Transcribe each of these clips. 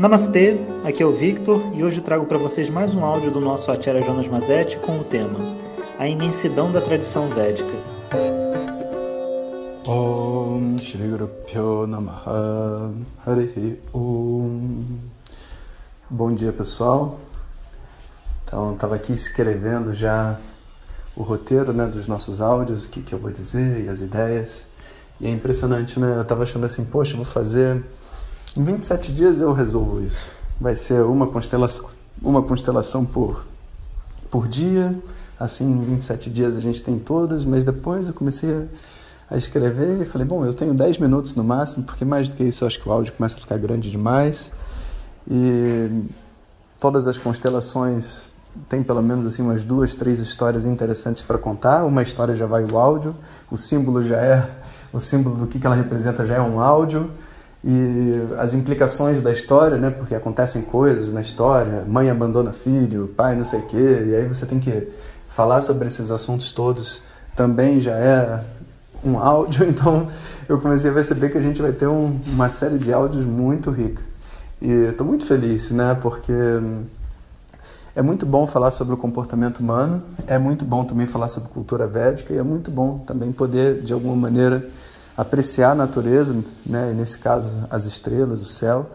Namastê, aqui é o Victor e hoje trago para vocês mais um áudio do nosso Acharya Jonas Mazetti com o tema A imensidão da tradição védica. Om Shri Guru Namaha Harihi Om Bom dia pessoal. Então estava aqui escrevendo já o roteiro né, dos nossos áudios, o que, que eu vou dizer e as ideias. E é impressionante, né? Eu estava achando assim, poxa, vou fazer em 27 dias eu resolvo isso. Vai ser uma constelação, uma constelação por, por dia. Assim, em 27 dias a gente tem todas, mas depois eu comecei a, escrever e falei, bom, eu tenho 10 minutos no máximo, porque mais do que isso eu acho que o áudio começa a ficar grande demais. E todas as constelações tem pelo menos assim umas duas, três histórias interessantes para contar. Uma história já vai o áudio, o símbolo já é o símbolo do que ela representa já é um áudio e as implicações da história, né? Porque acontecem coisas na história, mãe abandona filho, pai não sei o quê, e aí você tem que falar sobre esses assuntos todos. Também já é um áudio, então eu comecei a perceber que a gente vai ter um, uma série de áudios muito rica. E estou muito feliz, né? Porque é muito bom falar sobre o comportamento humano, é muito bom também falar sobre cultura védica e é muito bom também poder, de alguma maneira, apreciar a natureza, né, nesse caso as estrelas, o céu,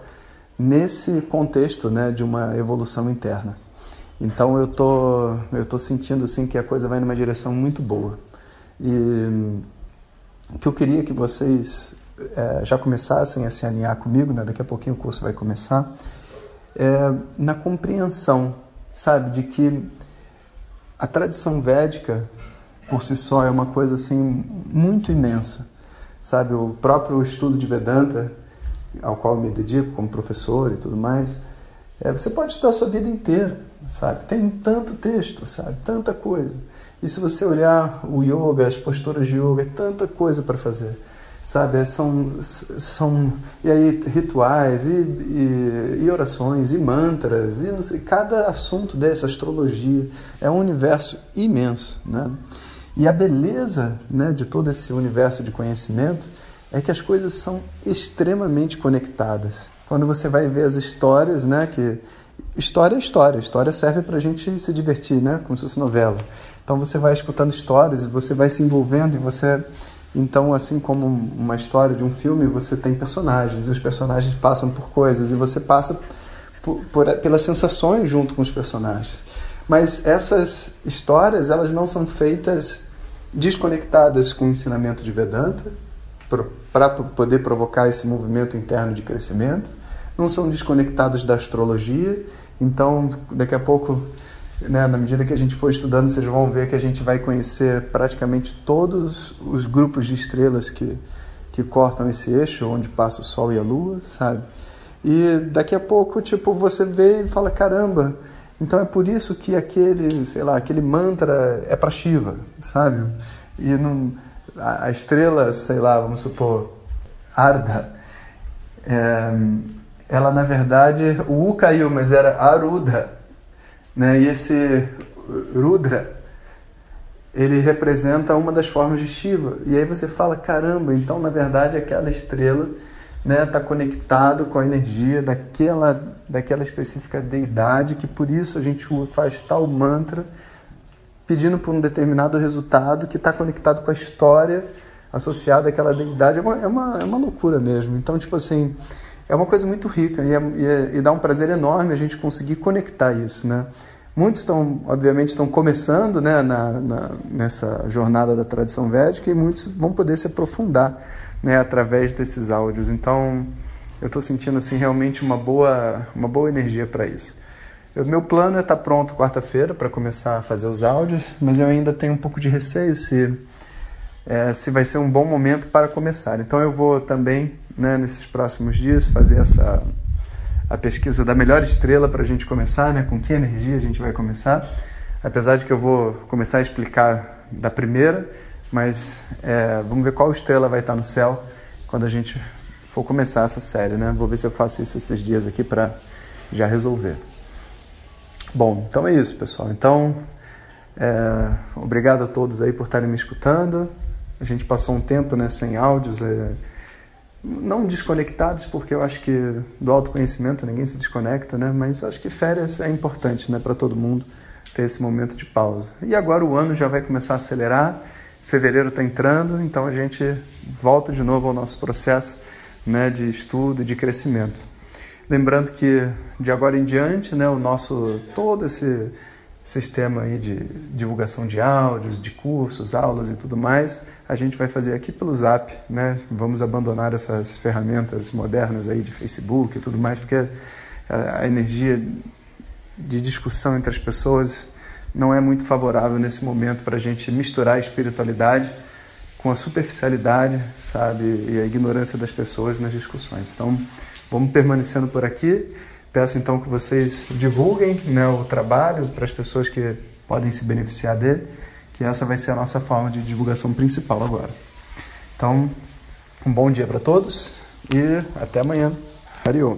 nesse contexto né, de uma evolução interna. Então eu tô, eu tô sentindo assim que a coisa vai numa direção muito boa. E o que eu queria que vocês é, já começassem a se alinhar comigo, né, daqui a pouquinho o curso vai começar, é, na compreensão, sabe, de que a tradição védica por si só é uma coisa assim muito imensa sabe, o próprio estudo de Vedanta, ao qual me dedico como professor e tudo mais, é, você pode estudar a sua vida inteira, sabe? Tem tanto texto, sabe? Tanta coisa. E se você olhar o yoga, as posturas de yoga, é tanta coisa para fazer, sabe? É, são, são e aí rituais e, e, e, orações e mantras e não sei, cada assunto dessa astrologia é um universo imenso, né? E a beleza né, de todo esse universo de conhecimento é que as coisas são extremamente conectadas. Quando você vai ver as histórias, né, que história é história, história serve para a gente se divertir, né, como se fosse novela. Então você vai escutando histórias e você vai se envolvendo e você então, assim como uma história de um filme, você tem personagens e os personagens passam por coisas e você passa por, por, pelas sensações junto com os personagens. Mas essas histórias, elas não são feitas desconectadas com o ensinamento de Vedanta, para poder provocar esse movimento interno de crescimento, não são desconectadas da astrologia, então daqui a pouco, né, na medida que a gente for estudando, vocês vão ver que a gente vai conhecer praticamente todos os grupos de estrelas que, que cortam esse eixo, onde passa o Sol e a Lua, sabe? E daqui a pouco, tipo, você vê e fala, caramba, então é por isso que aquele, sei lá, aquele mantra é para Shiva, sabe? E não, a, a, estrela, sei lá, vamos supor, Arda, é, ela na verdade, o U caiu, mas era Arudha, né? E esse Rudra, ele representa uma das formas de Shiva. E aí você fala, caramba, então na verdade aquela estrela né, tá conectado com a energia daquela, daquela específica deidade, que por isso a gente faz tal mantra pedindo por um determinado resultado que está conectado com a história associada àquela deidade. É uma, é, uma, é uma loucura mesmo. Então, tipo assim, é uma coisa muito rica e, é, e, é, e dá um prazer enorme a gente conseguir conectar isso, né? Muitos estão, obviamente, estão começando né, na, na, nessa jornada da tradição védica e muitos vão poder se aprofundar né, através desses áudios. Então, eu estou sentindo assim realmente uma boa, uma boa energia para isso. O meu plano é estar tá pronto quarta-feira para começar a fazer os áudios, mas eu ainda tenho um pouco de receio se, é, se vai ser um bom momento para começar. Então, eu vou também, né, nesses próximos dias, fazer essa a pesquisa da melhor estrela para a gente começar, né, com que energia a gente vai começar. Apesar de que eu vou começar a explicar da primeira, mas é, vamos ver qual estrela vai estar no céu quando a gente for começar essa série, né? Vou ver se eu faço isso esses dias aqui para já resolver. Bom, então é isso, pessoal. Então, é, obrigado a todos aí por estarem me escutando. A gente passou um tempo né, sem áudios. É, não desconectados, porque eu acho que do autoconhecimento ninguém se desconecta, né? Mas eu acho que férias é importante, né, para todo mundo ter esse momento de pausa. E agora o ano já vai começar a acelerar, fevereiro está entrando, então a gente volta de novo ao nosso processo, né, de estudo e de crescimento. Lembrando que de agora em diante, né, o nosso todo esse sistema aí de divulgação de áudios, de cursos, aulas e tudo mais, a gente vai fazer aqui pelo Zap, né? Vamos abandonar essas ferramentas modernas aí de Facebook e tudo mais, porque a energia de discussão entre as pessoas não é muito favorável nesse momento para a gente misturar a espiritualidade com a superficialidade, sabe, e a ignorância das pessoas nas discussões. Então, vamos permanecendo por aqui. Peço então que vocês divulguem né, o trabalho para as pessoas que podem se beneficiar dele, que essa vai ser a nossa forma de divulgação principal agora. Então, um bom dia para todos e até amanhã. Hariom.